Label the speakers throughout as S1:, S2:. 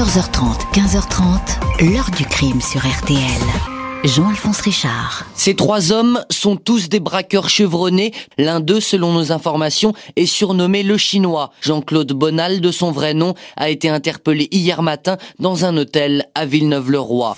S1: 14h30, 15h30, l'heure du crime sur RTL. Jean-Alphonse Richard.
S2: Ces trois hommes sont tous des braqueurs chevronnés. L'un d'eux, selon nos informations, est surnommé le Chinois. Jean-Claude Bonal, de son vrai nom, a été interpellé hier matin dans un hôtel à Villeneuve-le-Roi.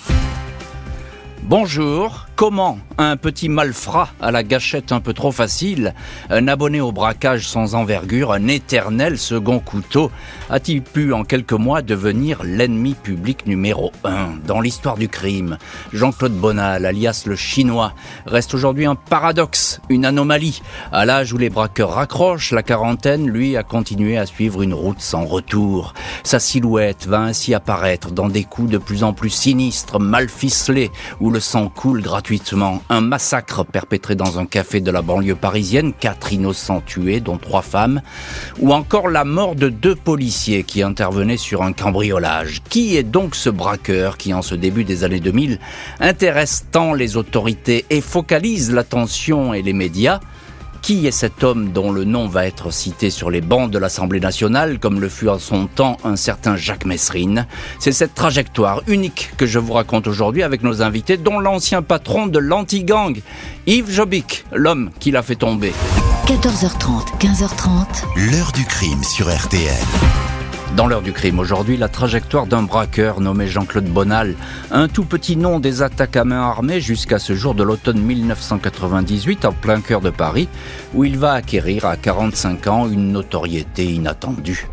S3: Bonjour, comment un petit malfrat à la gâchette un peu trop facile, un abonné au braquage sans envergure, un éternel second couteau, a-t-il pu en quelques mois devenir l'ennemi public numéro un dans l'histoire du crime? Jean-Claude Bonal, alias le chinois, reste aujourd'hui un paradoxe, une anomalie. À l'âge où les braqueurs raccrochent la quarantaine, lui a continué à suivre une route sans retour. Sa silhouette va ainsi apparaître dans des coups de plus en plus sinistres, mal ficelés, où le sang coule gratuitement. Un massacre perpétré dans un café de la banlieue parisienne, quatre innocents tués, dont trois femmes, ou encore la mort de deux policiers qui intervenaient sur un cambriolage. Qui est donc ce braqueur qui, en ce début des années 2000, intéresse tant les autorités et focalise l'attention et les médias? Qui est cet homme dont le nom va être cité sur les bancs de l'Assemblée nationale, comme le fut en son temps un certain Jacques Messrine C'est cette trajectoire unique que je vous raconte aujourd'hui avec nos invités, dont l'ancien patron de l'anti-gang, Yves Jobic, l'homme qui l'a fait tomber.
S1: 14h30, 15h30.
S4: L'heure du crime sur RTL.
S3: Dans l'heure du crime aujourd'hui, la trajectoire d'un braqueur nommé Jean-Claude Bonal, un tout petit nom des attaques à main armée jusqu'à ce jour de l'automne 1998 en plein cœur de Paris, où il va acquérir à 45 ans une notoriété inattendue.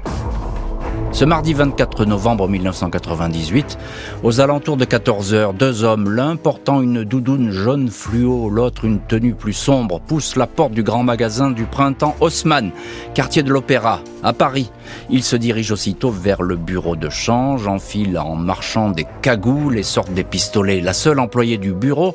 S3: Ce mardi 24 novembre 1998, aux alentours de 14 heures, deux hommes, l'un portant une doudoune jaune fluo, l'autre une tenue plus sombre, poussent la porte du grand magasin du printemps Haussmann, quartier de l'Opéra, à Paris. Ils se dirigent aussitôt vers le bureau de change, enfilent en marchant des cagoules et sortent des pistolets. La seule employée du bureau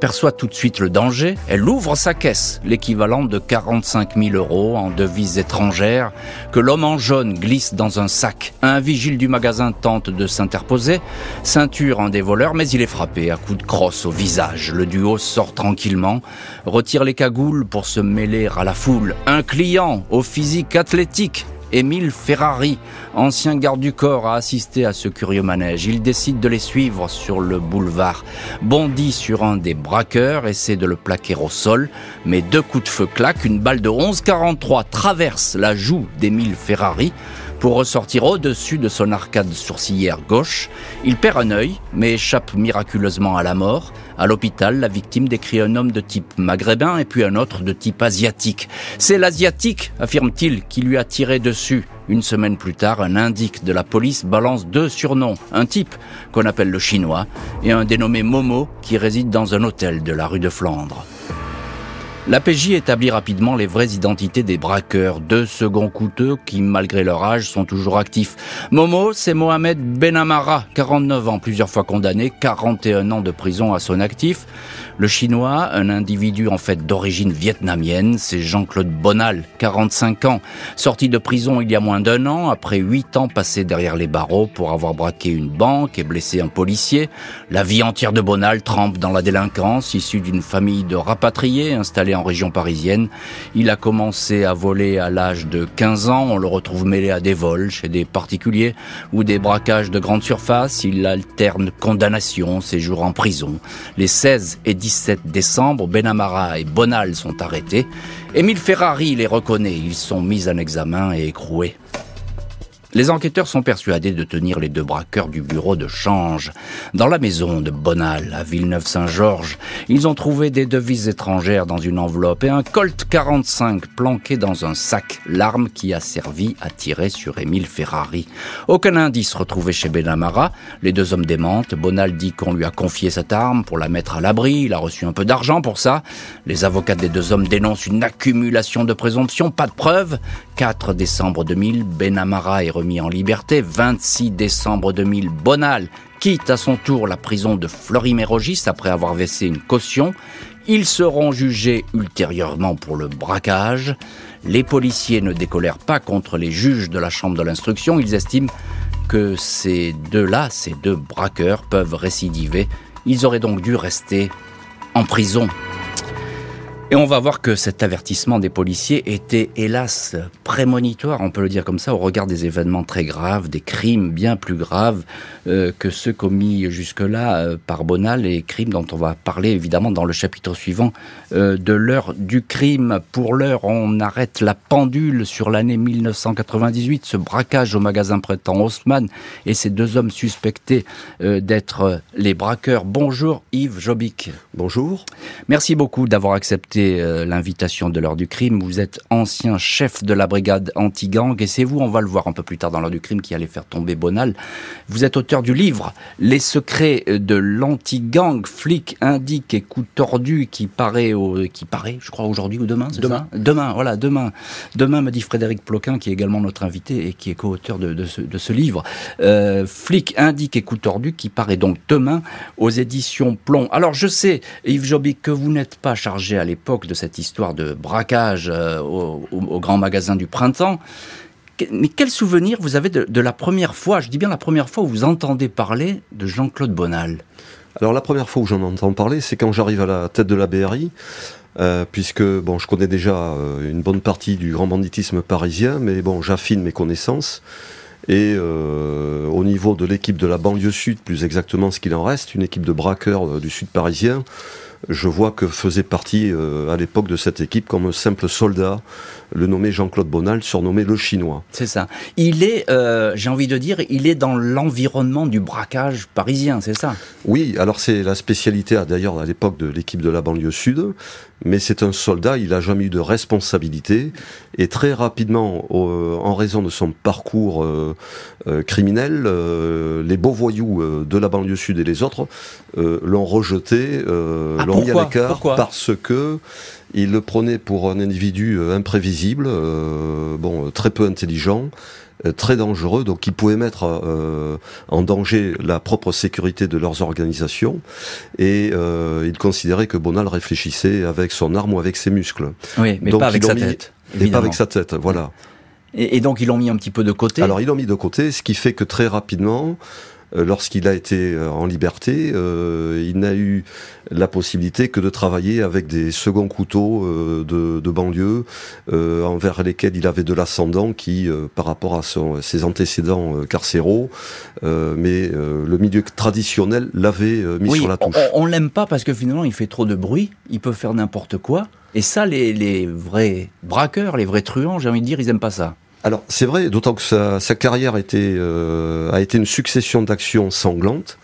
S3: perçoit tout de suite le danger. Elle ouvre sa caisse, l'équivalent de 45 000 euros en devises étrangères, que l'homme en jaune glisse dans un sac. Un vigile du magasin tente de s'interposer, ceinture un des voleurs, mais il est frappé à coups de crosse au visage. Le duo sort tranquillement, retire les cagoules pour se mêler à la foule. Un client au physique athlétique Émile Ferrari, ancien garde du corps, a assisté à ce curieux manège. Il décide de les suivre sur le boulevard, bondit sur un des braqueurs, essaie de le plaquer au sol, mais deux coups de feu claquent, une balle de 11,43 traverse la joue d'Émile Ferrari pour ressortir au-dessus de son arcade sourcilière gauche. Il perd un œil, mais échappe miraculeusement à la mort. À l'hôpital, la victime décrit un homme de type maghrébin et puis un autre de type asiatique. C'est l'asiatique, affirme-t-il, qui lui a tiré dessus. Une semaine plus tard, un indique de la police balance deux surnoms. Un type qu'on appelle le chinois et un dénommé Momo qui réside dans un hôtel de la rue de Flandre. L'APJ établit rapidement les vraies identités des braqueurs, deux seconds coûteux qui, malgré leur âge, sont toujours actifs. Momo, c'est Mohamed Benamara, 49 ans, plusieurs fois condamné, 41 ans de prison à son actif. Le chinois, un individu en fait d'origine vietnamienne, c'est Jean-Claude Bonal, 45 ans, sorti de prison il y a moins d'un an, après 8 ans passés derrière les barreaux pour avoir braqué une banque et blessé un policier. La vie entière de Bonal trempe dans la délinquance, issu d'une famille de rapatriés installés en région parisienne. Il a commencé à voler à l'âge de 15 ans, on le retrouve mêlé à des vols chez des particuliers ou des braquages de grande surface. Il alterne condamnation, séjour en prison. Les 16 et 17 décembre, Benamara et Bonal sont arrêtés. Émile Ferrari les reconnaît. Ils sont mis en examen et écroués. Les enquêteurs sont persuadés de tenir les deux braqueurs du bureau de change. Dans la maison de Bonal, à Villeneuve-Saint-Georges, ils ont trouvé des devises étrangères dans une enveloppe et un Colt 45 planqué dans un sac, l'arme qui a servi à tirer sur Émile Ferrari. Aucun indice retrouvé chez Benamara. Les deux hommes démentent. Bonal dit qu'on lui a confié cette arme pour la mettre à l'abri. Il a reçu un peu d'argent pour ça. Les avocats des deux hommes dénoncent une accumulation de présomptions, pas de preuves. 4 décembre 2000, Benamara est remis en liberté. 26 décembre 2000, Bonal quitte à son tour la prison de Fleury-Mérogis après avoir versé une caution. Ils seront jugés ultérieurement pour le braquage. Les policiers ne décolèrent pas contre les juges de la chambre de l'instruction. Ils estiment que ces deux-là, ces deux braqueurs, peuvent récidiver. Ils auraient donc dû rester en prison. Et on va voir que cet avertissement des policiers était hélas prémonitoire, on peut le dire comme ça, au regard des événements très graves, des crimes bien plus graves euh, que ceux commis jusque-là euh, par Bonal, et crimes dont on va parler évidemment dans le chapitre suivant euh, de l'heure du crime. Pour l'heure, on arrête la pendule sur l'année 1998, ce braquage au magasin Printemps Haussmann et ces deux hommes suspectés d'être les braqueurs. Bonjour Yves Jobic.
S4: Bonjour.
S3: Merci beaucoup d'avoir accepté euh, l'invitation de l'heure du crime. Vous êtes ancien chef de la brigade anti-gang et c'est vous, on va le voir un peu plus tard dans l'heure du crime, qui allait faire tomber Bonal. Vous êtes auteur du livre Les secrets de l'anti-gang, flic, indique et coup tordu qui paraît, au, qui paraît, je crois aujourd'hui ou demain,
S4: demain.
S3: demain, voilà, demain. Demain, me dit Frédéric Ploquin, qui est également notre invité et qui est co-auteur de, ce, livre. Euh, flic, indique et coup tordu qui paraît donc demain aux éditions Plomb. Alors je sais, Yves Jobic, que vous n'êtes pas chargé à l'époque de cette histoire de braquage euh, au, grand magasin du printemps. Mais quel souvenir vous avez de, la première fois, je dis bien la première fois où vous entendez parler de Jean-Claude Bonal?
S4: Alors la première fois où j'en entends parler, c'est quand j'arrive à la tête de la BRI. Euh, puisque bon, je connais déjà euh, une bonne partie du grand banditisme parisien, mais bon, j'affine mes connaissances. Et au niveau de l'équipe de la banlieue sud, plus exactement ce qu'il en reste, une équipe de braqueurs du sud parisien, je vois que faisait partie euh, à l'époque de cette équipe comme simple soldat le nommé Jean-Claude Bonal, surnommé le Chinois.
S3: C'est ça. Il est, euh, j'ai envie de dire, il est dans l'environnement du braquage parisien, c'est ça?
S4: Oui, alors c'est la spécialité d'ailleurs à l'époque de l'équipe de la banlieue sud, mais c'est un soldat, il n'a jamais eu de responsabilité, et très rapidement, en raison de son parcours euh, criminel, les beaux voyous de la banlieue sud et les autres l'ont rejeté, ah, l'ont mis à l'écart parce que il le prenait pour un individu euh, imprévisible, euh, bon, très peu intelligent, euh, très dangereux, donc qui pouvait mettre en danger la propre sécurité de leurs organisations. Et il considérait que Bonal réfléchissait avec son arme ou avec ses muscles.
S3: Oui, mais pas avec sa tête.
S4: Et pas avec sa tête, voilà.
S3: et donc ils l'ont mis un petit peu de côté.
S4: Alors ils l'ont mis de côté, ce qui fait que très rapidement, euh, lorsqu'il a été euh, en liberté, euh, il n'a eu la possibilité que de travailler avec des seconds couteaux de, de, banlieue envers lesquels il avait de l'ascendant qui, par rapport à son, ses antécédents carcéraux, mais le milieu traditionnel l'avait mis sur la touche.
S3: On, on l'aime pas parce que finalement il fait trop de bruit, il peut faire n'importe quoi. Et ça, les, les vrais braqueurs, les vrais truands, j'ai envie de dire, ils aiment pas ça.
S4: Alors c'est vrai, d'autant que sa, carrière euh, a été une succession d'actions sanglantes,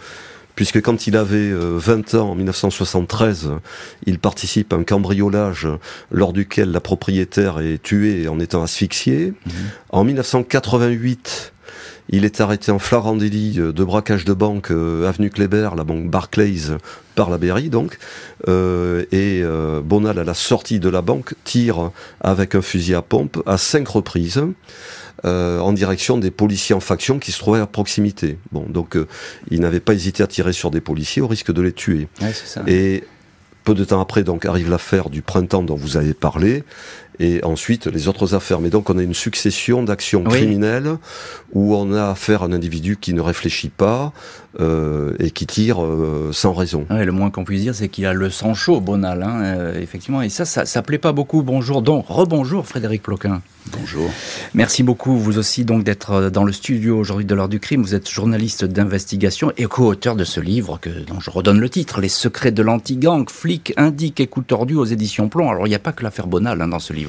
S4: puisque quand il avait 20 euh, ans, en 1973, il participe à un cambriolage lors duquel la propriétaire est tuée en étant asphyxiée. Mhm. En 1988, il est arrêté en flagrant délit euh, de braquage de banque euh, avenue Kléber, la banque Barclays, par la Berry donc. Euh, et Bonal, à la sortie de la banque, tire avec un fusil à pompe à cinq reprises. en direction des policiers en faction qui se trouvaient à proximité. Bon, donc il n'avait pas hésité à tirer sur des policiers au risque de les tuer. Et peu de temps après, donc, arrive l'affaire du printemps dont vous avez parlé, et ensuite les autres affaires. Mais donc on a une succession d'actions criminelles où on a affaire à un individu qui ne réfléchit pas euh, et qui tire euh, sans raison.
S3: le moins qu'on puisse dire, c'est qu'il a le sang chaud, Bonal, hein, euh, effectivement. Et ça, ça, ça plaît pas beaucoup. Bonjour, donc, rebonjour Frédéric Ploquin.
S4: Bonjour.
S3: Merci beaucoup, vous aussi, donc, d'être dans le studio aujourd'hui de l'heure du crime. Vous êtes journaliste d'investigation et co-auteur de ce livre que, dont je redonne le titre, Les secrets de l'anti-gang, flic, indique et coup tordu aux éditions Plomb. Alors, il n'y a pas que l'affaire Bonal hein, dans ce livre.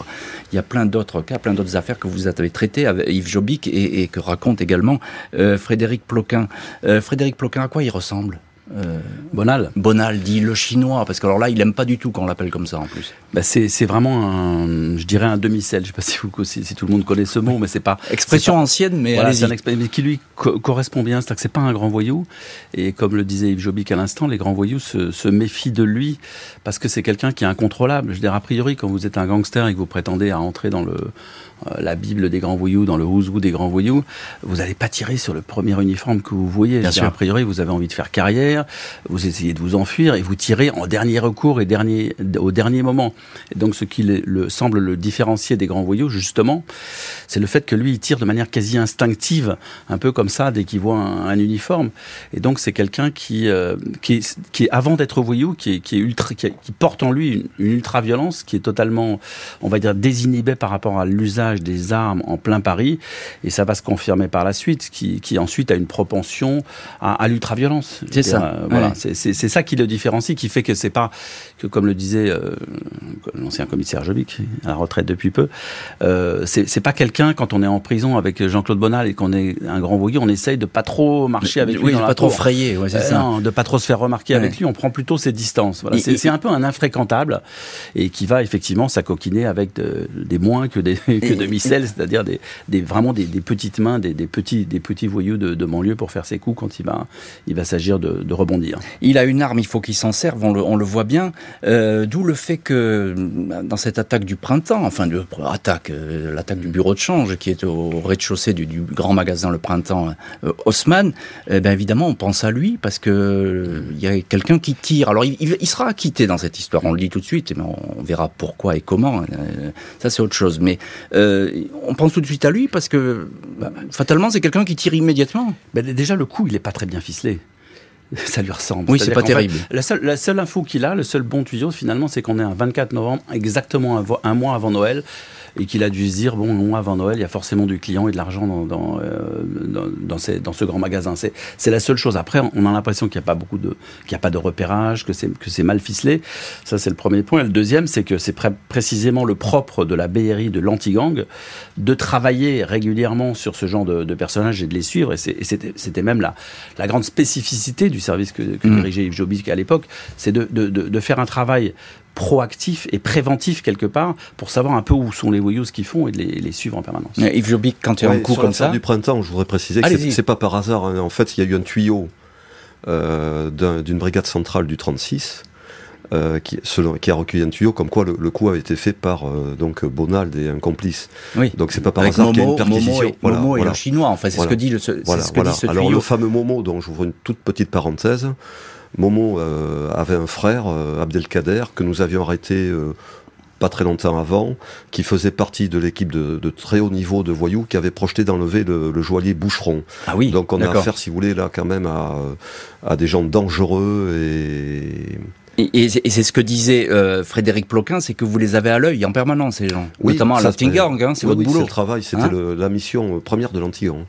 S3: Il y a plein d'autres cas, plein d'autres affaires que vous avez traitées avec Yves Jobic et, que raconte également euh, Frédéric Ploquin. Euh, Frédéric Ploquin, à quoi il ressemble?
S5: Euh, Bonal.
S3: Bonal dit le chinois, parce que alors là, il aime pas du tout qu'on l'appelle comme ça en plus.
S5: Bah c'est, vraiment un, je dirais un demi-sel. Je sais pas si, vous, si, tout le monde connaît ce mot, mais c'est pas.
S3: Expression ancienne, mais voilà,
S5: mais qui lui correspond bien. C'est-à-dire que c'est pas un grand voyou. Et comme le disait Yves Jobic à l'instant, les grands voyous se, se méfient de lui parce que c'est quelqu'un qui est incontrôlable. Je veux dire, a priori, quand vous êtes un gangster et que vous prétendez à entrer dans le, la Bible des grands voyous, dans le Who's des grands voyous, vous n'allez pas tirer sur le premier uniforme que vous voyez. Bien sûr. A priori, vous avez envie de faire carrière, vous essayez de vous enfuir et vous tirez en dernier recours et dernier, au dernier moment. Et donc, ce qui le, semble le différencier des grands voyous, justement, c'est le fait que lui, il tire de manière quasi instinctive, un peu comme ça, dès qu'il voit un, uniforme. Et donc, c'est quelqu'un qui, euh, qui, qui, avant d'être voyou, qui qui est ultra, qui, porte en lui une, une ultra-violence, qui est totalement, on va dire, désinhibé par rapport à l'usage des armes en plein Paris, et ça va se confirmer par la suite, qui, qui ensuite a une propension à, à l'ultra-violence.
S3: C'est ça.
S5: Euh, voilà, c'est ça qui le différencie, qui fait que c'est pas que, comme le disait euh, l'ancien commissaire Jobic, à la retraite depuis peu, euh, c'est pas quelqu'un quand on est en prison avec Jean-Claude Bonal et qu'on est un grand voyou, on essaye de pas trop marcher avec lui, dans
S3: pas trop frayer, ouais, c'est ça.
S5: Non, de pas trop se faire remarquer avec lui, on prend plutôt ses distances. Voilà, c'est un peu un infréquentable et qui va effectivement s'acoquiner avec des moins que des que de micelles, c'est-à-dire des, vraiment des, petites mains, des, petits des petits voyous de, de banlieue pour faire ses coups quand il va il va s'agir de, rebondir.
S3: Il a une arme, il faut qu'il s'en serve, on le, on le voit bien. Euh, D'où le fait que dans cette attaque du printemps, enfin attaque, euh, l'attaque du bureau de change qui est au rez-de-chaussée du, grand magasin le printemps euh, Haussmann, eh ben évidemment on pense à lui parce que euh, il y a quelqu'un qui tire. Alors il, sera acquitté dans cette histoire, on le dit tout de suite, mais on, verra pourquoi et comment. Euh, ça c'est autre chose. Mais euh, on pense tout de suite à lui parce que bah, fatalement c'est quelqu'un qui tire immédiatement.
S5: Ben, déjà le coup il est pas très bien ficelé. Ça lui ressemble.
S3: Oui, c'est pas terrible.
S5: Fait, la, seule, la seule info qu'il a, le seul bon tuyau finalement, c'est qu'on est un 24 novembre, exactement un, un mois avant Noël et qu'il a dû se dire bon, non, avant Noël, il y a forcément du client et de l'argent dans dans, euh, dans, dans, ces, dans, ce grand magasin. C'est la seule chose. Après, on a l'impression qu'il n'y a pas beaucoup de qu'il n'y a pas de repérage, que c'est mal ficelé. Ça, c'est le premier point. Et le deuxième, c'est que c'est pré précisément le propre de la BRI de l'anti-gang de travailler régulièrement sur ce genre de, de personnages et de les suivre. Et c'était même la la grande spécificité du service que, que mmh. dirigeait Yves Jobic à l'époque, c'est de, de, de, de faire un travail proactif et préventif quelque part pour savoir un peu où sont les voyous, ce qu'ils font et de les, les, suivre en permanence.
S3: Yves Jobic, quand tu as ouais, un coup comme ça.
S4: du printemps, je voudrais préciser que c'est pas par hasard. Hein. En fait, il y a eu un tuyau euh, d'une un, brigade centrale du 36. Euh, qui, selon, qui, a recueilli un tuyau comme quoi le, le coup avait été fait par euh, donc Bonald et un complice.
S3: Oui.
S4: Donc c'est pas par Avec hasard qu'il y a une perquisition.
S3: Momo et, voilà, Momo voilà. et le chinois, enfin c'est voilà. ce que dit le, ce que dit ce tuyau.
S4: Alors le fameux Momo, dont j'ouvre une toute petite parenthèse, Momo euh, avait un frère, Abdelkader, que nous avions arrêté pas très longtemps avant, qui faisait partie de l'équipe de, de, très haut niveau de voyous qui avait projeté d'enlever le, le, joaillier Boucheron.
S3: Ah oui,
S4: Donc on a affaire, si vous voulez, là quand même à, à des gens dangereux et...
S3: Et, et c'est ce que disait euh, Frédéric Ploquin, c'est que vous les avez à l'œil en permanence, ces gens.
S4: Oui,
S3: Notamment à l'Antigang, hein, c'est
S4: oui,
S3: votre
S4: oui,
S3: boulot.
S4: c'est le travail, c'était hein la mission première de l'Antigang.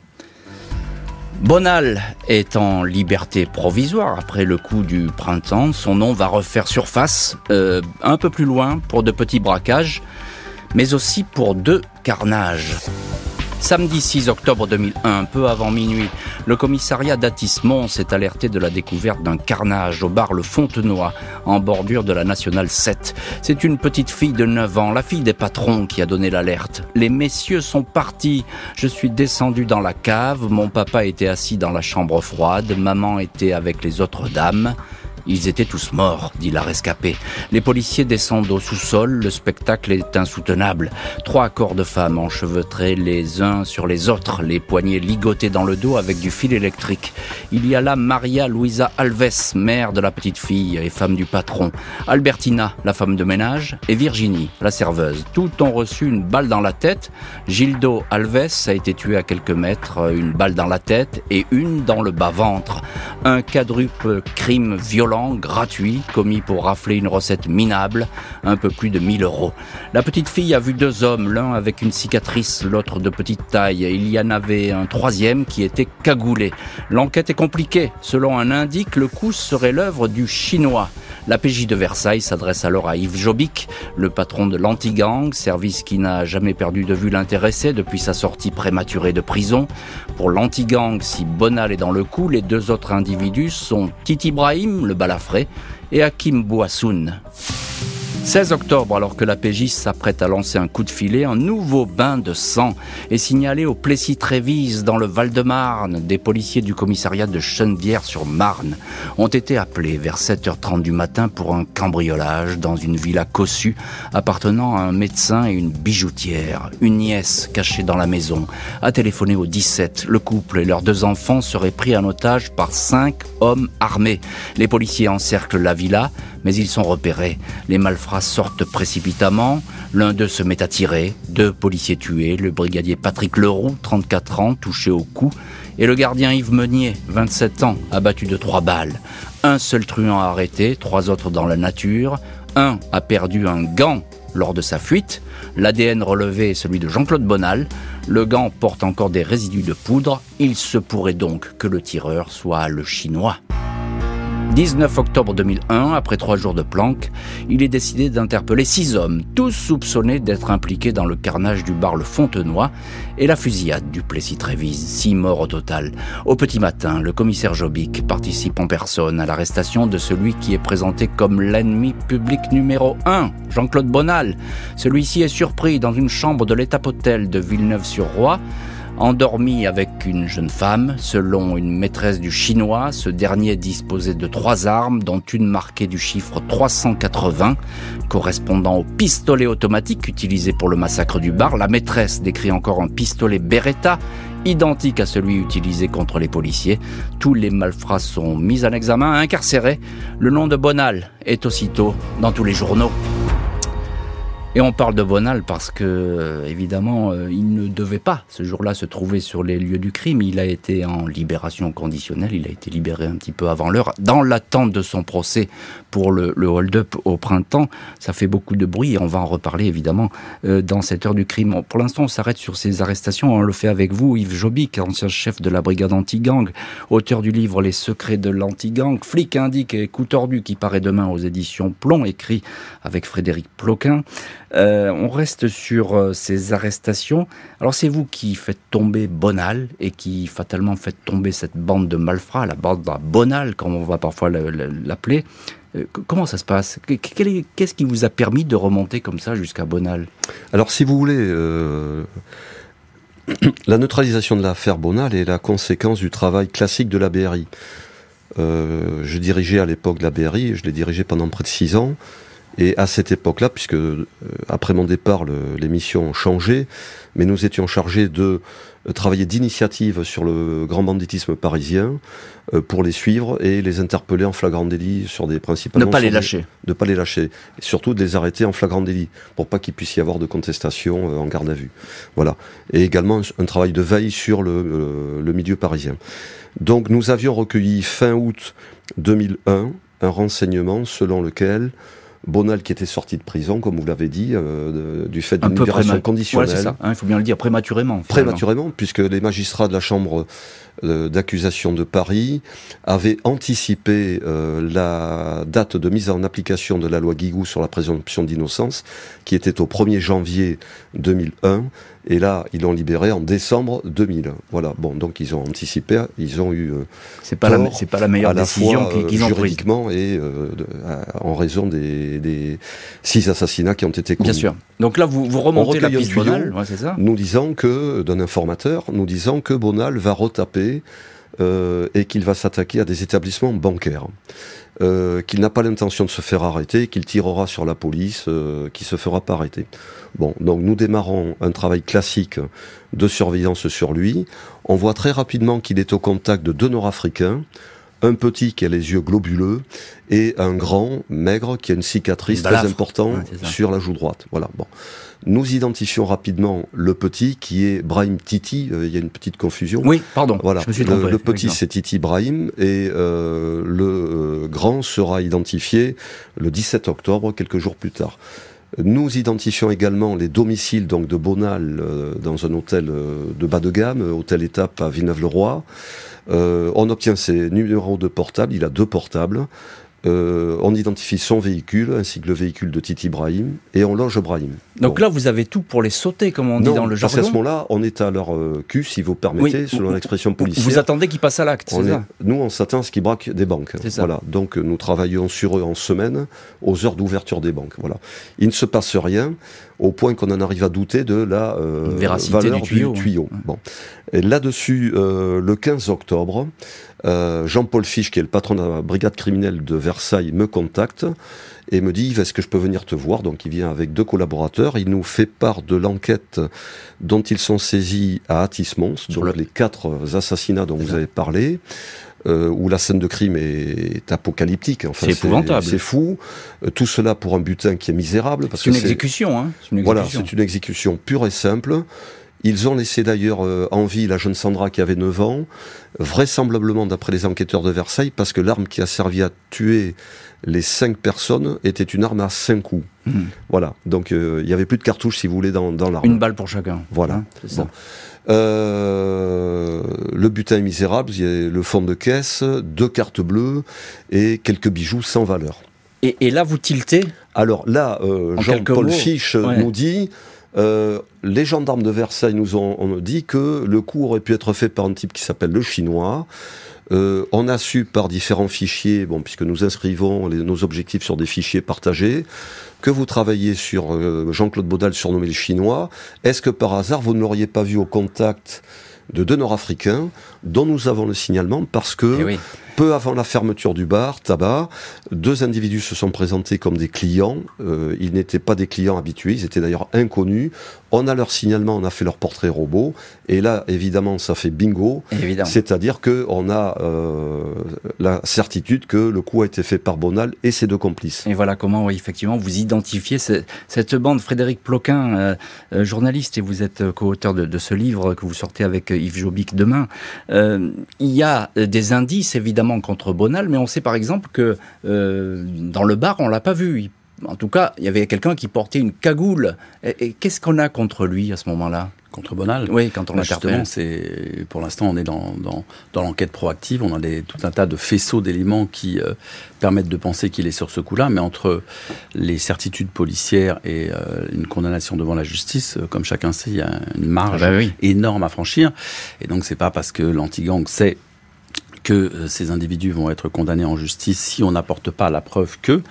S3: Bonal est en liberté provisoire après le coup du printemps. Son nom va refaire surface euh, un peu plus loin pour de petits braquages, mais aussi pour deux carnages. Samedi 6 octobre 2001, peu avant minuit, le commissariat d'Atis-Mons est alerté de la découverte d'un carnage au bar Le Fontenoy, en bordure de la Nationale 7. C'est une petite fille de 9 ans, la fille des patrons, qui a donné l'alerte. Les messieurs sont partis. Je suis descendu dans la cave. Mon papa était assis dans la chambre froide. Maman était avec les autres dames. Ils étaient tous morts, dit la rescapée. Les policiers descendent au sous-sol, le spectacle est insoutenable. Trois corps de femmes enchevêtrés les uns sur les autres, les poignets ligotés dans le dos avec du fil électrique. Il y a là Maria Luisa Alves, mère de la petite fille et femme du patron, Albertina, la femme de ménage, et Virginie, la serveuse. Toutes ont reçu une balle dans la tête. Gildo Alves a été tué à quelques mètres, une balle dans la tête et une dans le bas-ventre. Un quadruple crime violent gratuit commis pour rafler une recette minable, un peu plus de 1000 euros. La petite fille a vu deux hommes, l'un avec une cicatrice, l'autre de petite taille. Il y en avait un troisième qui était cagoulé. L'enquête est compliquée. Selon un indique, le coup serait l'œuvre du chinois. La PJ de Versailles s'adresse alors à Yves Jobic, le patron de l'anti-gang, service qui n'a jamais perdu de vue l'intéressé depuis sa sortie prématurée de prison. Pour l'anti-gang, si Bonal est dans le coup, les deux autres individus sont Titi Ibrahim, le balafré, et Hakim Bouassoun. 16 octobre, alors que la PJ s'apprête à lancer un coup de filet, un nouveau bain de sang est signalé au Plessis-Trévise, dans le Val-de-Marne. Des policiers du commissariat de Chenevière-sur-Marne ont été appelés vers 7h30 du matin pour un cambriolage dans une villa cossue appartenant à un médecin et une bijoutière. Une nièce cachée dans la maison a téléphoné au 17. Le couple et leurs deux enfants seraient pris en otage par cinq hommes armés. Les policiers encerclent la villa, mais ils sont repérés. Les malfrats sortent précipitamment. L'un d'eux se met à tirer. Deux policiers tués. Le brigadier Patrick Leroux, 34 ans, touché au cou. Et le gardien Yves Meunier, 27 ans, abattu de trois balles. Un seul truand arrêté, trois autres dans la nature. Un a perdu un gant lors de sa fuite. L'ADN relevé est celui de Jean-Claude Bonal. Le gant porte encore des résidus de poudre. Il se pourrait donc que le tireur soit le chinois. 19 octobre 2001, après trois jours de planque, il est décidé d'interpeller six hommes, tous soupçonnés d'être impliqués dans le carnage du bar Le Fontenoy et la fusillade du Plessis-Trévise. Six morts au total. Au petit matin, le commissaire Jobic participe en personne à l'arrestation de celui qui est présenté comme l'ennemi public numéro un, Jean-Claude Bonal. Celui-ci est surpris dans une chambre de l'étape-hôtel de Villeneuve-sur-Roi Endormi avec une jeune femme, selon une maîtresse du chinois, ce dernier disposait de trois armes, dont une marquée du chiffre 380, correspondant au pistolet automatique utilisé pour le massacre du bar. La maîtresse décrit encore un pistolet Beretta, identique à celui utilisé contre les policiers. Tous les malfrats sont mis en examen, incarcérés. Le nom de Bonal est aussitôt dans tous les journaux. Et on parle de Bonal parce que, euh, évidemment, euh, il ne devait pas ce jour-là se trouver sur les lieux du crime. Il a été en libération conditionnelle, il a été libéré un petit peu avant l'heure, dans l'attente de son procès pour le, hold-up au printemps. Ça fait beaucoup de bruit et on va en reparler, évidemment, euh, dans cette heure du crime. Pour l'instant, on s'arrête sur ces arrestations. On le fait avec vous, Yves Jobic, ancien chef de la brigade anti-gang, auteur du livre Les secrets de l'anti-gang, flic indique et coup tordu qui paraît demain aux éditions Plomb, écrit avec Frédéric Ploquin. Euh, on reste sur euh, ces arrestations. Alors c'est vous qui faites tomber Bonal et qui fatalement faites tomber cette bande de malfrats, la bande de Bonal, comme on va parfois l'appeler. Euh, comment ça se passe? Qu'est-ce qui vous a permis de remonter comme ça jusqu'à Bonal?
S4: Alors si vous voulez, la neutralisation de l'affaire Bonal est la conséquence du travail classique de la BRI. je dirigeais à l'époque la BRI, je l'ai dirigé pendant près de six ans. Et à cette époque-là, puisque euh, après mon départ, les missions ont changé, mais nous étions chargés de euh, travailler d'initiative sur le grand banditisme parisien euh, pour les suivre et les interpeller en flagrant délit sur des principes.
S3: Ne pas les lâcher.
S4: De ne pas les lâcher. Et surtout de les arrêter en flagrant délit pour pas qu'il puisse y avoir de contestation en garde à vue. Voilà. Et également un, travail de veille sur le, le milieu parisien. Donc nous avions recueilli fin août 2001 un renseignement selon lequel Bonal qui était sorti de prison, comme vous l'avez dit, euh, du fait d'une libération conditionnelle.
S3: ça, hein, il faut bien le dire, prématurément.
S4: Prématurément, puisque les magistrats de la Chambre euh, d'accusation de Paris avaient anticipé euh, la date de mise en application de la loi Guigou sur la présomption d'innocence, qui était au 1er janvier 2001, et là, ils l'ont libéré en décembre 2000. Voilà. Bon, donc ils ont anticipé, ils ont eu. Euh,
S3: c'est pas la, c'est pas la meilleure décision qu'ils ont
S4: prise. Juridiquement et euh, en raison des, six assassinats qui ont été commis.
S3: Bien sûr. Donc là, vous, vous remontez la piste Bonal,
S4: c'est ça Nous disons que d'un informateur, nous disons que Bonal va retaper euh, et qu'il va s'attaquer à des établissements bancaires. Euh, qu'il n'a pas l'intention de se faire arrêter, qu'il tirera sur la police, euh, qui se fera pas arrêter. Bon, donc nous démarrons un travail classique de surveillance sur lui. On voit très rapidement qu'il est au contact de deux Nord-Africains, un petit qui a les yeux globuleux et un grand, maigre, qui a une cicatrice très importante sur la joue droite. Voilà. Bon. Nous identifions rapidement le petit qui est Brahim Titi. Euh, il y a une petite confusion.
S3: Oui, pardon.
S4: Voilà. le, petit c'est Titi Brahim et euh, le euh, grand sera identifié le 17 octobre, quelques jours plus tard. Nous identifions également les domiciles donc de Bonal dans un hôtel de bas de gamme, hôtel étape à Villeneuve-le-Roi. on obtient ses numéros de portable. Il a deux portables Euh, on identifie son véhicule ainsi que le véhicule de Titi Brahim et on loge Brahim.
S3: Donc là, vous avez tout pour les sauter, comme on dit dans le jargon.
S4: Parce qu'à ce moment-là, on est à leur euh, cul, si vous permettez, selon l'expression policière.
S3: Vous attendez qu'ils passent à l'acte, c'est ça?
S4: Nous, on s'attend à ce qu'ils braquent des banques. Voilà. Donc, nous travaillons sur eux en semaine, aux heures d'ouverture des banques. Voilà. Il ne se passe rien, au point qu'on en arrive à douter de la euh, valeur du tuyau. Bon. Là-dessus, le 15 octobre, euh, Jean-Paul Fiche, qui est le patron de la brigade criminelle de Versailles, me contacte et me dit est-ce que je peux venir te voir? Donc il vient avec deux collaborateurs, il nous fait part de l'enquête dont ils sont saisis à Atis-Mons, donc les quatre assassinats dont vous avez parlé. Euh, où la scène de crime est, apocalyptique.
S3: Enfin, c'est épouvantable.
S4: C'est fou. Euh, tout cela pour un butin qui est misérable.
S3: C'est une, exécution, hein
S4: une exécution. Voilà, c'est une exécution pure et simple. Ils ont laissé d'ailleurs euh, en vie la jeune Sandra qui avait 9 ans, vraisemblablement d'après les enquêteurs de Versailles, parce que l'arme qui a servi à tuer les cinq personnes était une arme à cinq coups. Hmm. Voilà, donc euh, il n'y avait plus de cartouches, si vous voulez, dans, dans l'arme.
S3: Une balle pour chacun.
S4: Voilà. Hein, ça. Euh, le butin est misérable, il y a le fond de caisse, deux cartes bleues et quelques bijoux sans valeur.
S3: Et, là, vous tiltez?
S4: Alors là, Jean-Paul Fiche nous dit euh, les gendarmes de Versailles nous ont, dit que le coup aurait pu être fait par un type qui s'appelle le chinois. Euh, on a su par différents fichiers, bon, puisque nous inscrivons nos objectifs sur des fichiers partagés, que vous travaillez sur euh, Jean-Claude Baudal surnommé le chinois. Est-ce que par hasard vous ne l'auriez pas vu au contact de deux Nord-Africains dont nous avons le signalement parce que eh peu avant la fermeture du bar, tabac, deux individus se sont présentés comme des clients. Euh, ils n'étaient pas des clients habitués, ils étaient d'ailleurs inconnus. On a leur signalement, on a fait leur portrait robot, et là, évidemment, ça fait bingo. C'est-à-dire que on a euh, la certitude que le coup a été fait par Bonal et ses deux complices.
S3: Et voilà comment, effectivement, vous identifiez cette bande. Frédéric Ploquin, euh, journaliste, et vous êtes co-auteur de, de, ce livre que vous sortez avec Yves Jobic demain. il y a des indices, évidemment contre Bonal, mais on sait par exemple que euh, dans le bar, on l'a pas vu. En tout cas, il y avait quelqu'un qui portait une cagoule. Et, qu'est-ce qu'on a contre lui à ce moment-là?
S5: Contre Bonal
S3: Oui, quand on
S5: l'interpelle. c'est pour l'instant on est dans, dans, dans l'enquête proactive. On a des, tout un tas de faisceaux d'éléments qui euh, permettent de penser qu'il est sur ce coup-là. Mais entre les certitudes policières et euh, une condamnation devant la justice, comme chacun sait, il y a une marge ah bah énorme à franchir. Et donc c'est pas parce que l'anti-gang sait que euh, ces individus vont être condamnés en justice si on n'apporte pas la preuve que.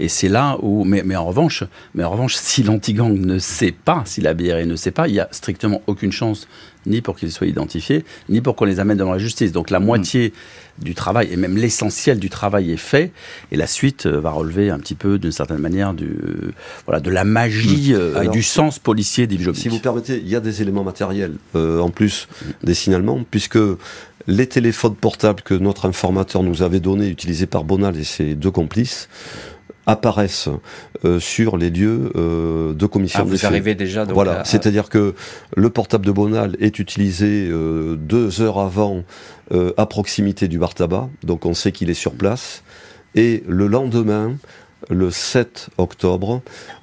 S5: Et c'est là où, mais, mais, en revanche, mais en revanche, si l'antigang ne sait pas, si la BRE ne sait pas, il y a strictement aucune chance ni pour qu'ils soient identifiés, ni pour qu'on les amène devant la justice. Donc la moitié du travail, et même l'essentiel du travail est fait, et la suite euh, va relever un petit peu, d'une certaine manière, du, voilà, de la magie euh, et du sens policier d'Yves
S4: Si vous permettez, il y a des éléments matériels, en plus des signalements, puisque les téléphones portables que notre informateur nous avait donnés, utilisés par Bonal et ses deux complices, apparaissent euh, sur les lieux euh, de commission ah,
S3: vous arrivez déjà
S4: voilà. c'est-à-dire que le portable de Bonal est utilisé euh, deux heures avant à proximité du bar tabac. Donc on sait qu'il est sur place. Et le lendemain le 7 octobre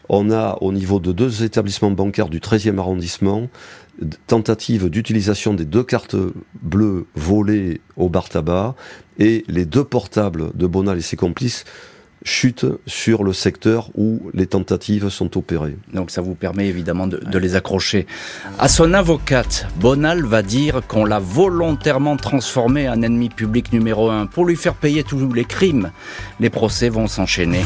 S4: on a au niveau de deux établissements bancaires du 13e arrondissement tentative d'utilisation des deux cartes bleues volées au bar tabac et les deux portables de Bonal et ses complices chutent sur le secteur où les tentatives sont opérées.
S3: Donc ça vous permet évidemment de, de les accrocher. À son avocate, Bonal va dire qu'on l'a volontairement transformé en ennemi public numéro un pour lui faire payer tous les crimes. Les procès vont s'enchaîner.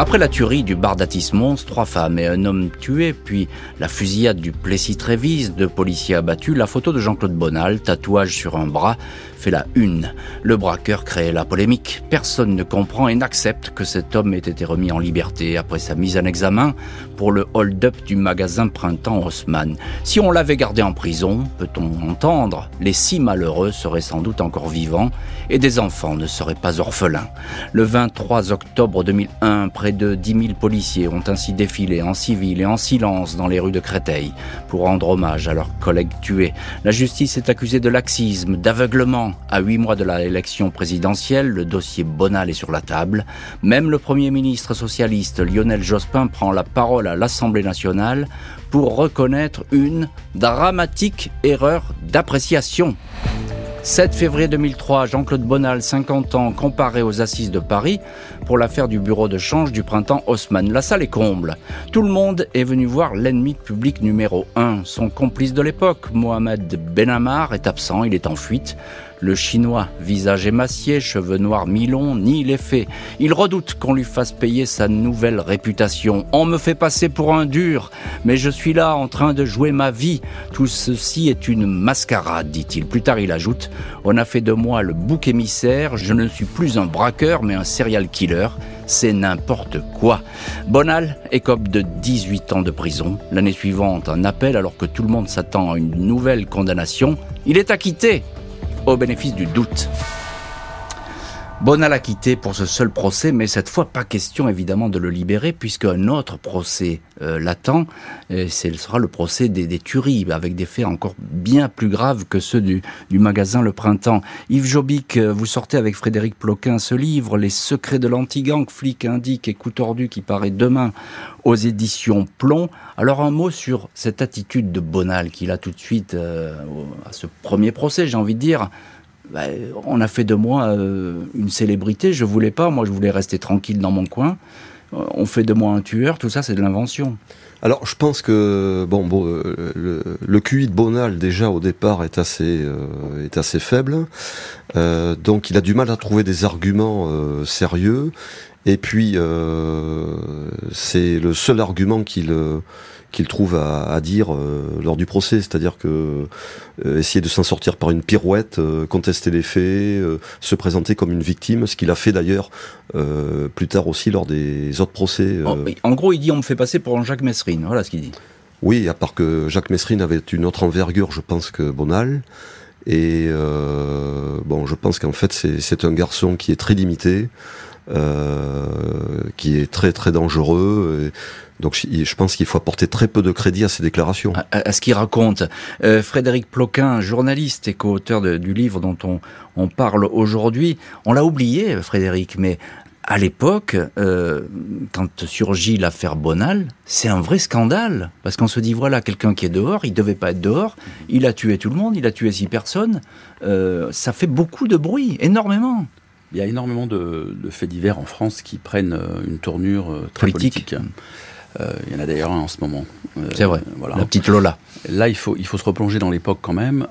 S3: Après la tuerie du bar d'Atis Mons, trois femmes et un homme tués, puis la fusillade du Plessis-Trévise, deux policiers abattus, la photo de Jean-Claude Bonal, tatouage sur un bras, fait la une. Le braqueur crée la polémique. Personne ne comprend et n'accepte que cet homme ait été remis en liberté après sa mise en examen pour le hold-up du magasin Printemps Haussmann. Si on l'avait gardé en prison, peut-on entendre, les six malheureux seraient sans doute encore vivants et des enfants ne seraient pas orphelins. Le 23 octobre 2001, près de 10 000 policiers ont ainsi défilé en civil et en silence dans les rues de Créteil pour rendre hommage à leurs collègues tués. La justice est accusée de laxisme, d'aveuglement à huit mois de l'élection présidentielle, le dossier Bonal est sur la table. Même le Premier ministre socialiste Lionel Jospin prend la parole à l'Assemblée nationale pour reconnaître une dramatique erreur d'appréciation. 7 février 2003, Jean-Claude Bonal, 50 ans, comparé aux assises de Paris pour l'affaire du bureau de change du printemps Haussmann. La salle est comble. Tout le monde est venu voir l'ennemi public numéro 1. Son complice de l'époque, Mohamed Benamar, est absent, il est en fuite. Le chinois, visage émacié, cheveux noirs mi-longs, nie les faits. Il redoute qu'on lui fasse payer sa nouvelle réputation. On me fait passer pour un dur, mais je suis là en train de jouer ma vie. Tout ceci est une mascarade, dit-il. Plus tard, il ajoute, on a fait de moi le bouc émissaire, je ne suis plus un braqueur, mais un serial killer. C'est n'importe quoi. Bonal écope de 18 ans de prison. L'année suivante, un appel alors que tout le monde s'attend à une nouvelle condamnation. Il est acquitté au bénéfice du doute. Bonal a quitté pour ce seul procès, mais cette fois pas question évidemment de le libérer puisqu'un autre procès euh, l'attend. Ce sera le procès des, tueries avec des faits encore bien plus graves que ceux du, magasin Le Printemps. Yves Jobic, euh, vous sortez avec Frédéric Ploquin ce livre, Les secrets de l'antigang, flic indique et coup tordu qui paraît demain aux éditions Plomb. Alors un mot sur cette attitude de Bonal qu'il a tout de suite euh, à ce premier procès, j'ai envie de dire. Bah, on a fait de moi euh, une célébrité. Je voulais pas. Moi, je voulais rester tranquille dans mon coin. Euh, on fait de moi un tueur. Tout ça, c'est de l'invention.
S4: Alors, je pense que bon, bon euh, le, QI de Bonal déjà au départ est assez est assez faible, donc il a du mal à trouver des arguments sérieux. Et puis, c'est le seul argument qu'il qu'il trouve à, dire euh, lors du procès, c'est-à-dire que euh, essayer de s'en sortir par une pirouette, euh, contester les faits, se présenter comme une victime, ce qu'il a fait d'ailleurs plus tard aussi lors des autres procès.
S3: En, gros, il dit on me fait passer pour un Jacques Messrine, voilà ce qu'il dit.
S4: Oui, à part que Jacques Messrine avait une autre envergure, je pense, que Bonal. Et bon, je pense qu'en fait, c'est un garçon qui est très limité, qui est très très dangereux. Et, donc je pense qu'il faut apporter très peu de crédit à ces déclarations.
S3: À, ce qu'il raconte. Euh, Frédéric Ploquin, journaliste et co-auteur du livre dont on, on parle aujourd'hui, on l'a oublié, Frédéric, mais à l'époque, euh, quand surgit l'affaire Bonal, c'est un vrai scandale. Parce qu'on se dit, voilà, quelqu'un qui est dehors, il devait pas être dehors, il a tué tout le monde, il a tué six personnes. Euh, ça fait beaucoup de bruit, énormément.
S5: Il y a énormément de, faits divers en France qui prennent une tournure très politique. Il y en a d'ailleurs un en ce moment.
S3: Euh, c'est vrai, voilà. la petite Lola.
S5: Là, il faut, il faut se replonger dans l'époque quand même.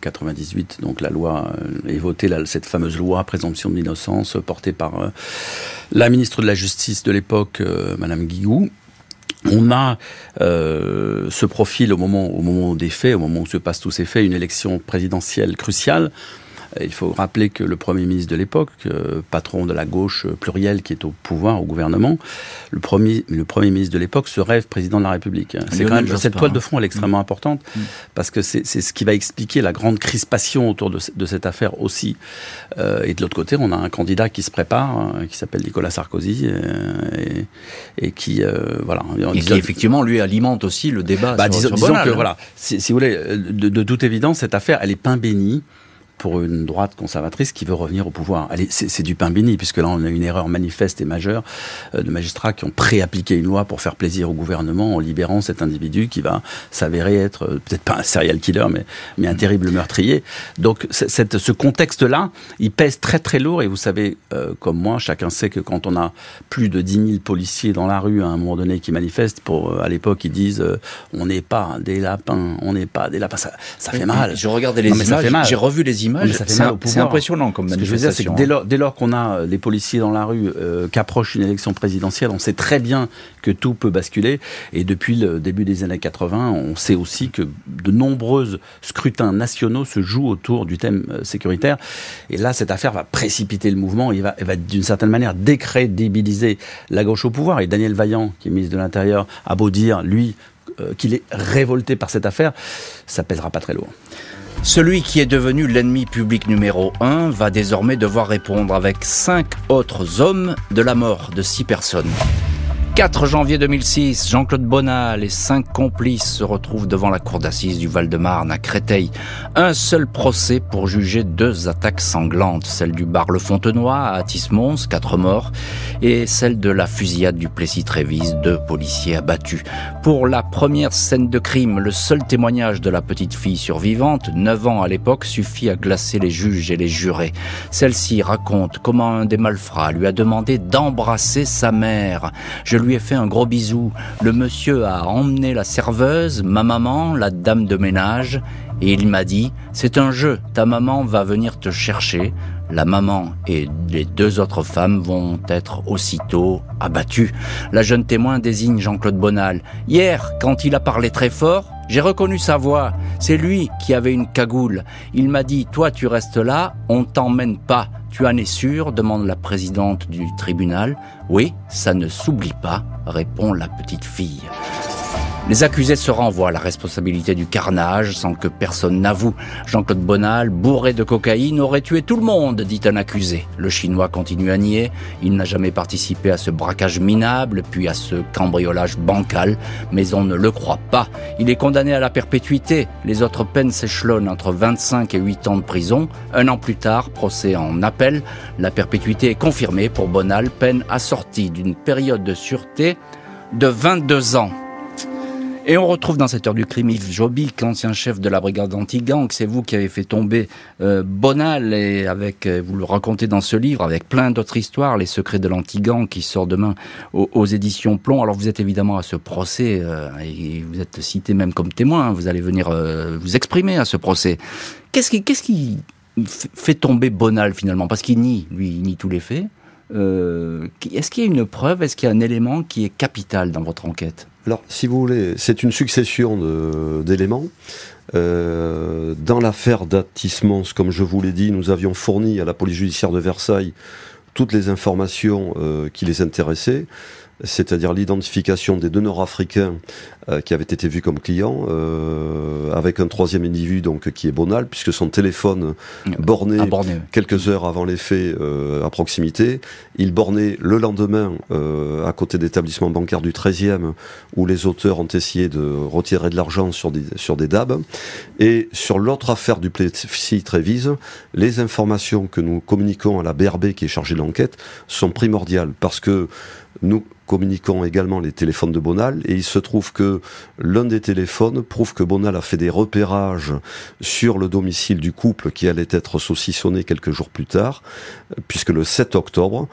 S5: 98, euh, donc la loi est votée, cette fameuse loi présomption d'innocence portée par la ministre de la Justice de l'époque, Madame Guigou. On a ce profil au moment, au moment des faits, au moment où se passent tous ces faits, une élection présidentielle cruciale. Il faut rappeler que le Premier ministre de l'époque, euh, patron de la gauche plurielle qui est au pouvoir, au gouvernement, le Premier, le premier ministre de l'époque se rêve président de la République. C'est quand même, cette toile de fond, elle est extrêmement mm. importante, mm. parce que c'est ce qui va expliquer la grande crispation autour de, cette affaire aussi. Euh, et de l'autre côté, on a un candidat qui se prépare, hein, qui s'appelle Nicolas Sarkozy, euh, et, qui, voilà.
S3: Et qui, effectivement, lui, alimente aussi le débat
S5: bah, disons, que, hein. voilà, si, vous voulez, de, de toute évidence, cette affaire, elle est pain béni pour une droite conservatrice qui veut revenir au pouvoir. C'est du pain béni, puisque là, on a une erreur manifeste et majeure euh, de magistrats qui ont préappliqué une loi pour faire plaisir au gouvernement en libérant cet individu qui va s'avérer être, euh, peut-être pas un serial killer, mais, mais un terrible meurtrier. Donc, cette, ce contexte-là, il pèse très très lourd, et vous savez, euh, comme moi, chacun sait que quand on a plus de 10 000 policiers dans la rue à un moment donné qui manifestent, pour, à l'époque, ils disent on n'est pas des lapins, on n'est pas des lapins, ça, ça fait mal.
S3: Je regardais les images, j'ai revu les images c'est impressionnant comme. Ce que je veux dire, c'est que
S5: dès lors, dès lors qu'on a les policiers dans la rue, euh, qu'approche une élection présidentielle, on sait très bien que tout peut basculer. Et depuis le début des années 80, on sait aussi que de nombreux scrutins nationaux se jouent autour du thème euh, sécuritaire. Et là, cette affaire va précipiter le mouvement. Il va, va d'une certaine manière décrédibiliser la gauche au pouvoir. Et Daniel Vaillant, qui est ministre de l'Intérieur, a beau dire, lui, euh, qu'il est révolté par cette affaire, ça pèsera pas très lourd.
S3: Celui qui est devenu l'ennemi public numéro un va désormais devoir répondre avec cinq autres hommes de la mort de six personnes. 4 janvier 2006, Jean-Claude Bonal et cinq complices se retrouvent devant la cour d'assises du Val-de-Marne à Créteil. Un seul procès pour juger deux attaques sanglantes, celle du bar Le Fontenoy à Atis-Mons, quatre morts, et celle de la fusillade du Plessis-Trévise, deux policiers abattus. Pour la première scène de crime, le seul témoignage de la petite fille survivante, 9 ans à l'époque, suffit à glacer les juges et les jurés. Celle-ci raconte comment un des malfrats lui a demandé d'embrasser sa mère. Je lui ai fait un gros bisou. Le monsieur a emmené la serveuse, ma maman, la dame de ménage, et il m'a dit, c'est un jeu, ta maman va venir te chercher. La maman et les deux autres femmes vont être aussitôt abattues. La jeune témoin désigne Jean-Claude Bonal. Hier, quand il a parlé très fort, j'ai reconnu sa voix. C'est lui qui avait une cagoule. Il m'a dit, toi tu restes là, on t'emmène pas. Tu en es sûr? demande la présidente du tribunal. Oui, ça ne s'oublie pas, répond la petite fille. Les accusés se renvoient à la responsabilité du carnage sans que personne n'avoue. Jean-Claude Bonal, bourré de cocaïne, aurait tué tout le monde, dit un accusé. Le Chinois continue à nier. Il n'a jamais participé à ce braquage minable, puis à ce cambriolage bancal, mais on ne le croit pas. Il est condamné à la perpétuité. Les autres peines s'échelonnent entre 25 et 8 ans de prison. Un an plus tard, procès en appel. La perpétuité est confirmée pour Bonal, peine assortie d'une période de sûreté de 22 ans. Et on retrouve dans cette heure du crime Yves Jobic, ancien chef de la brigade anti-gang. C'est vous qui avez fait tomber euh, Bonal et avec, euh, vous le racontez dans ce livre, avec plein d'autres histoires, les secrets de l'anti-gang qui sort demain aux, éditions Plomb. Alors vous êtes évidemment à ce procès euh, et vous êtes cité même comme témoin. Vous allez venir vous exprimer à ce procès. Qu'est-ce qui, qu'est-ce qui fait tomber Bonal finalement? Parce qu'il nie, lui, il nie tous les faits. Est-ce qu'il y a une preuve? Est-ce qu'il y a un élément qui est capital dans votre enquête?
S4: Alors, si vous voulez, c'est une succession d'éléments. Euh, dans l'affaire d'Attismons, comme je vous l'ai dit, nous avions fourni à la police judiciaire de Versailles toutes les informations euh, qui les intéressaient c'est-à-dire l'identification des deux Nord-Africains euh, qui avaient été vus comme clients, euh, avec un troisième individu donc qui est Bonal, puisque son téléphone borné, quelques heures avant les faits euh, à proximité, il bornait le lendemain à côté d'établissements bancaires du 13e où les auteurs ont essayé de retirer de l'argent sur des, sur des DAB. Et sur l'autre affaire du Plessis Trévise, les informations que nous communiquons à la BRB qui est chargée de l'enquête sont primordiales parce que nous communiquons également les téléphones de Bonal et il se trouve que l'un des téléphones prouve que Bonal a fait des repérages sur le domicile du couple qui allait être saucissonné quelques jours plus tard, puisque le 7 octobre,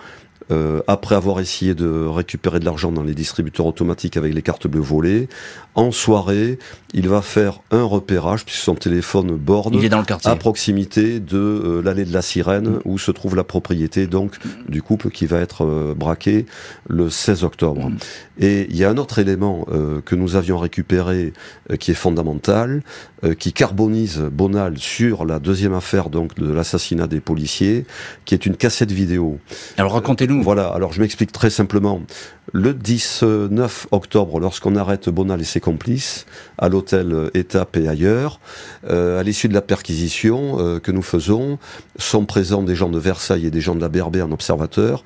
S4: euh, après avoir essayé de récupérer de l'argent dans les distributeurs automatiques avec les cartes bleues volées, en soirée, il va faire un repérage puisque son téléphone borne à proximité de euh, l'allée de la Sirène mm. où se trouve la propriété donc du couple qui va être euh, braqué le 16 octobre. Mm. Et il y a un autre élément que nous avions récupéré qui est fondamental, qui carbonise Bonal sur la deuxième affaire donc de l'assassinat des policiers, qui est une cassette vidéo.
S3: Alors racontez-nous
S4: voilà, alors je m'explique très simplement. Le 19 octobre, lorsqu'on arrête Bonal et ses complices à l'hôtel Étape et ailleurs, euh, à l'issue de la perquisition euh, que nous faisons, sont présents des gens de Versailles et des gens de la BRB en observateur.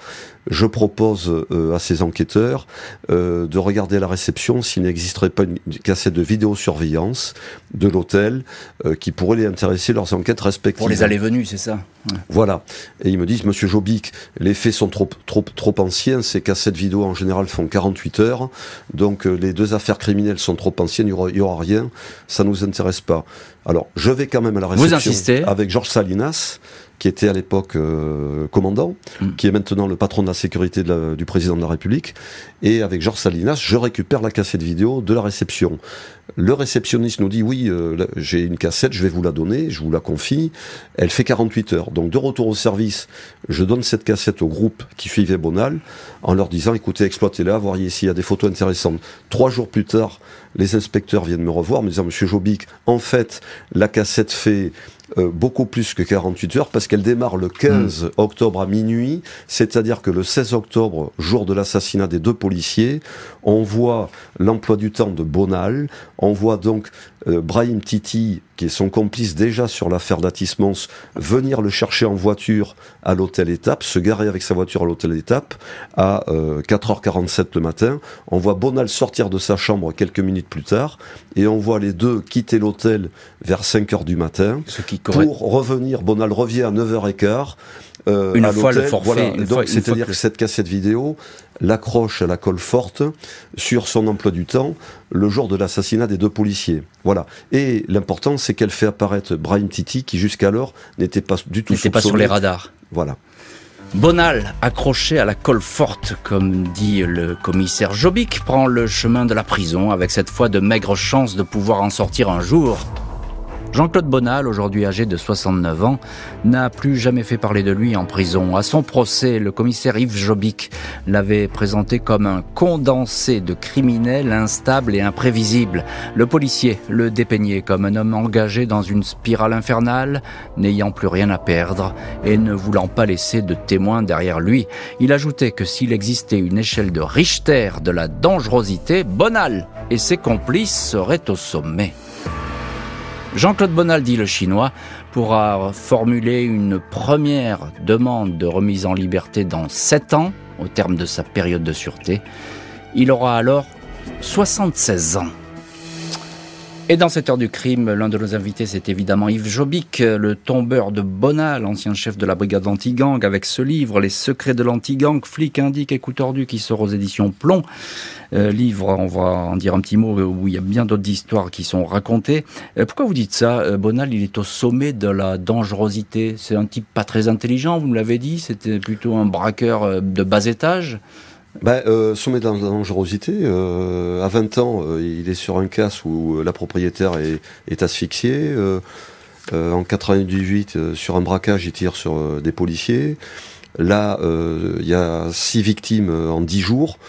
S4: Je propose euh, à ces enquêteurs de regarder à la réception s'il n'existerait pas une, cassette de vidéosurveillance de l'hôtel qui pourrait les intéresser leurs enquêtes respectives.
S3: Pour les allées-venues, c'est ça?
S4: Voilà. Et ils me disent, Monsieur Jobic, les faits sont trop, trop, trop anciens, ces cassettes vidéo en général font 48 heures, donc euh, les deux affaires criminelles sont trop anciennes, il n'y aura, rien, ça nous intéresse pas. Alors, je vais quand même à la réception avec Georges Salinas, qui était à l'époque euh, commandant, mm. qui est maintenant le patron de la sécurité du président de la République, et avec Georges Salinas, je récupère la cassette vidéo de la réception. Le réceptionniste nous dit oui, euh, j'ai une cassette, je vais vous la donner, je vous la confie. Elle fait 48 heures. Donc de retour au service, je donne cette cassette au groupe qui suivait Bonal en leur disant écoutez, exploitez-la, voyez s'il y a des photos intéressantes. Trois jours plus tard, les inspecteurs viennent me revoir, me disant Monsieur Jobic, en fait, la cassette fait euh, beaucoup plus que 48 heures parce qu'elle démarre le 15 hmm. octobre à minuit, c'est-à-dire que le 16 octobre, jour de l'assassinat des deux policiers, on voit l'emploi du temps de Bonal, on voit donc euh, Brahim Titi, qui est son complice déjà sur l'affaire d'Atismons, venir le chercher en voiture à l'hôtel Étape, se garer avec sa voiture à l'hôtel Étape à 4h47 euh, le matin. On voit Bonal sortir de sa chambre quelques minutes plus tard et on voit les deux quitter l'hôtel vers 5h du matin pour revenir. Bonal revient à 9h15.
S3: Euh, une fois le forfait.
S4: donc, c'est-à-dire que... cette cassette vidéo l'accroche à la colle forte sur son emploi du temps le jour de l'assassinat des deux policiers. Voilà. Et l'important, c'est qu'elle fait apparaître Brahim Titi, qui jusqu'alors n'était pas du tout
S3: n'était pas sur les radars.
S4: Voilà.
S3: Bonal, accroché à la colle forte, comme dit le commissaire Jobic, prend le chemin de la prison avec cette fois de maigres chances de pouvoir en sortir un jour. Jean-Claude Bonal, aujourd'hui âgé de 69 ans, n'a plus jamais fait parler de lui en prison. À son procès, le commissaire Yves Jobic l'avait présenté comme un condensé de criminels instables et imprévisibles. Le policier le dépeignait comme un homme engagé dans une spirale infernale, n'ayant plus rien à perdre et ne voulant pas laisser de témoins derrière lui. Il ajoutait que s'il existait une échelle de Richter de la dangerosité, Bonal et ses complices seraient au sommet. Jean-Claude Bonaldi, le chinois, pourra formuler une première demande de remise en liberté dans 7 ans, au terme de sa période de sûreté. Il aura alors 76 ans. Et dans cette heure du crime, l'un de nos invités, c'est évidemment Yves Jobic, le tombeur de Bonal, l'ancien chef de la brigade anti-gang, avec ce livre, Les secrets de l'anti-gang, flic, indique et coup tordu, qui sort aux éditions Plomb. Euh, livre, on va en dire un petit mot, où il y a bien d'autres histoires qui sont racontées. Euh, pourquoi vous dites ça euh, Bonal, il est au sommet de la dangerosité. C'est un type pas très intelligent, vous me l'avez dit, c'était plutôt un braqueur de bas étage
S4: ben, euh, sommet de la dangerosité. Euh, à 20 ans, euh, il est sur un casse où la propriétaire est, asphyxiée. En 98, sur un braquage, il tire sur des policiers. Là, il y a six victimes en 10 jours.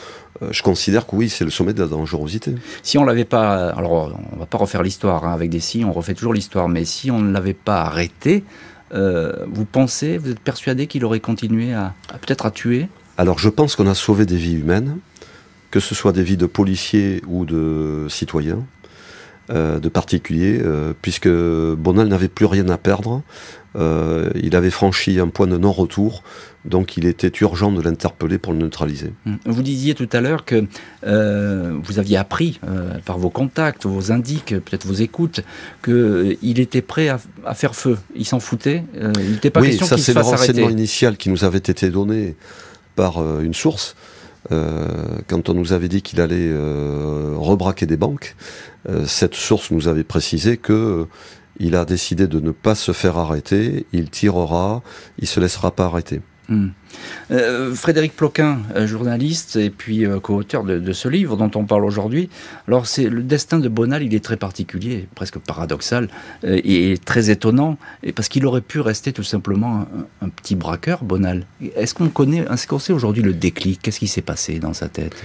S4: je considère que oui, c'est le sommet de la dangerosité.
S3: Si on l'avait pas, alors on va pas refaire l'histoire hein, avec des si, on refait toujours l'histoire, mais si on ne l'avait pas arrêté, vous pensez, vous êtes persuadé qu'il aurait continué à peut-être à tuer?
S4: Alors je pense qu'on a sauvé des vies humaines, que ce soit des vies de policiers ou de citoyens, euh, de particuliers, euh, puisque Bonal n'avait plus rien à perdre. Euh, il avait franchi un point de non-retour, donc il était urgent de l'interpeller pour le neutraliser.
S3: Hum. Vous disiez tout à l'heure que vous aviez appris par vos contacts, vos indiques, peut-être vos écoutes, qu'il était prêt à, faire feu. Il s'en foutait. il n'était pas
S4: oui,
S3: question
S4: ça
S3: c'est
S4: le renseignement initial qui nous avait été donné par euh, une source. Euh, quand on nous avait dit qu'il allait euh, rebraquer des banques, cette source nous avait précisé que il a décidé de ne pas se faire arrêter, il tirera, il se laissera pas arrêter.
S3: Hmm. Euh, Frédéric Ploquin, euh, journaliste et puis euh, co-auteur de, ce livre dont on parle aujourd'hui. Alors, c'est le destin de Bonal, il est très particulier, presque paradoxal et, très étonnant, et parce qu'il aurait pu rester tout simplement un, un petit braqueur, Bonal. Est-ce qu'on connaît, est-ce qu'on sait aujourd'hui le déclic? Qu'est-ce qui s'est passé dans sa tête?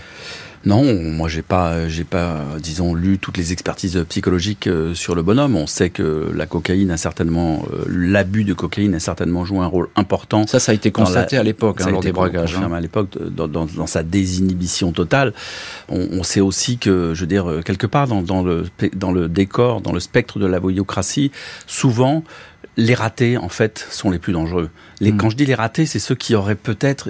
S5: Non, moi j'ai pas, j'ai pas, disons, lu toutes les expertises psychologiques euh, sur le bonhomme. On sait que la cocaïne a certainement, euh, l'abus de cocaïne a certainement joué un rôle important.
S3: Ça, ça a été constaté à l'époque, hein, lors des bragages.
S5: Hein. à l'époque, dans, dans, dans, sa désinhibition totale. On, on, sait aussi que, je veux dire, quelque part dans, dans le dans le décor, dans le spectre de la voyocratie, souvent les ratés, en fait, sont les plus dangereux. Les, hmm. Quand je dis les ratés, c'est ceux qui auraient peut-être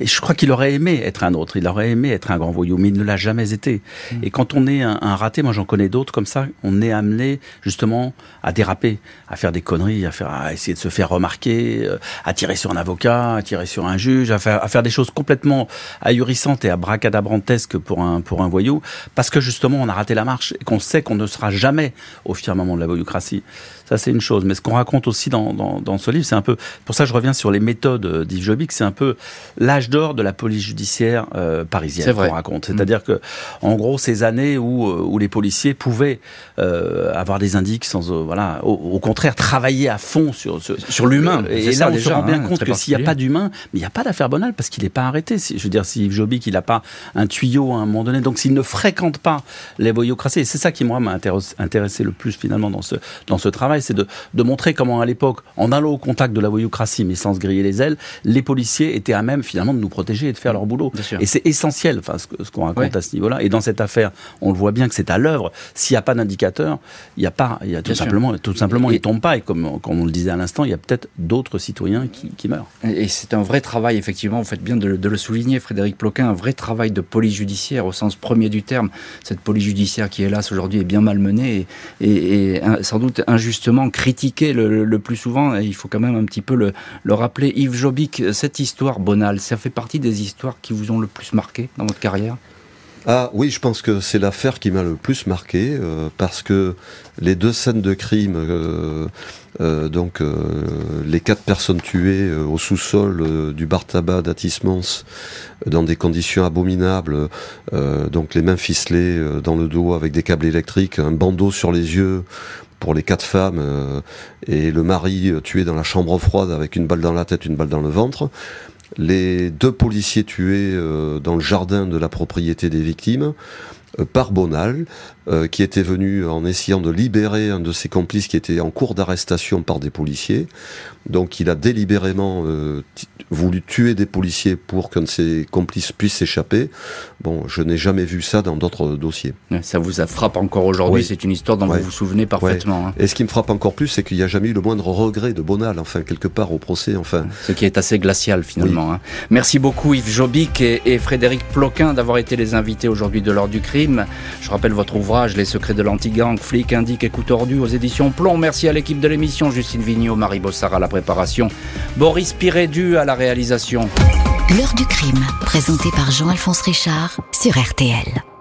S5: et je crois qu'il aurait aimé être un autre, il aurait aimé être un grand voyou, mais il ne l'a jamais été. Mm. Et quand on est un, raté, moi j'en connais d'autres comme ça, on est amené justement à déraper, à faire des conneries, à, faire, à essayer de se faire remarquer, euh, à tirer sur un avocat, à tirer sur un juge, à faire, à faire des choses complètement ahurissantes et abracadabrantesques pour un, pour un voyou, parce que justement on a raté la marche et qu'on sait qu'on ne sera jamais au firmament de la voyoucratie. Ça, c'est une chose. Mais ce qu'on raconte aussi dans, dans, dans ce livre, c'est un peu. Pour ça, je reviens sur les méthodes d'Yves Jobic. C'est un peu l'âge d'or de la police judiciaire euh, parisienne. Qu'on raconte. Mm. C'est-à-dire que, en gros, ces années où, euh, où les policiers pouvaient euh, avoir des indices sans, euh, voilà, au, contraire, travailler à fond sur sur,
S3: sur l'humain.
S5: Et, là, on se rend bien hein, compte que s'il n'y a pas d'humain, mais il n'y a pas d'affaire banale parce qu'il n'est pas arrêté. Je veux dire, si Yves Jobic, il n'a pas un tuyau à un moment donné, donc s'il ne fréquente pas les voyocraties, et c'est ça qui moi m'a intéressé le plus finalement dans ce dans ce travail c'est de, de, montrer comment à l'époque, en allant au contact de la voyoucratie, mais sans se griller les ailes, les policiers étaient à même finalement de nous protéger et de faire leur boulot. Et c'est essentiel, enfin, ce, qu'on raconte à ce niveau-là. Et dans cette affaire, on le voit bien que c'est à l'œuvre. S'il n'y a pas d'indicateur, il n'y a pas, il y a tout simplement, tout simplement, il tombe pas. Et comme, comme on le disait à l'instant, il y a peut-être d'autres citoyens qui, qui, meurent.
S3: Et c'est un vrai travail, effectivement. Vous faites bien de, de le souligner, Frédéric Ploquin, un vrai travail de police judiciaire au sens premier du terme. Cette police judiciaire qui, hélas, aujourd'hui est bien malmenée et, et, sans doute injustement critiquée le, plus souvent. Et il faut quand même un petit peu le, le rappeler. Yves Jobic, cette histoire bonale, ça fait partie des histoires qui vous ont le plus marqué dans votre carrière?
S4: Ah oui, je pense que c'est l'affaire qui m'a le plus marqué euh, parce que les deux scènes de crime, euh, euh, donc les quatre personnes tuées au sous-sol du bar tabac d'Atismans dans des conditions abominables, donc les mains ficelées dans le dos avec des câbles électriques, un bandeau sur les yeux pour les quatre femmes et le mari tué dans la chambre froide avec une balle dans la tête, une balle dans le ventre. Les deux policiers tués euh, dans le jardin de la propriété des victimes. euh, par Bonal, euh, qui était venu en essayant de libérer un de ses complices qui était en cours d'arrestation par des policiers. Donc il a délibérément voulu tuer des policiers pour qu'un de ses complices puisse s'échapper. Bon, je n'ai jamais vu ça dans d'autres dossiers.
S3: Ça vous frappe encore aujourd'hui, c'est une histoire dont vous vous souvenez parfaitement.
S4: Hein. Et ce qui me frappe encore plus, c'est qu'il n'y a jamais eu le moindre regret de Bonal, enfin, quelque part au procès, enfin.
S3: Ce qui est assez glacial finalement. Hein. Merci beaucoup Yves Jobic et, Frédéric Ploquin d'avoir été les invités aujourd'hui de l'heure du Je rappelle votre ouvrage Les secrets de l'anti-gang, flic, indique, écoute tordu aux éditions Plomb. Merci à l'équipe de l'émission, Justine Vignot, Marie Bossard à la préparation, Boris Pirédu à la réalisation.
S1: L'heure du crime, présenté par Jean-Alphonse Richard sur RTL.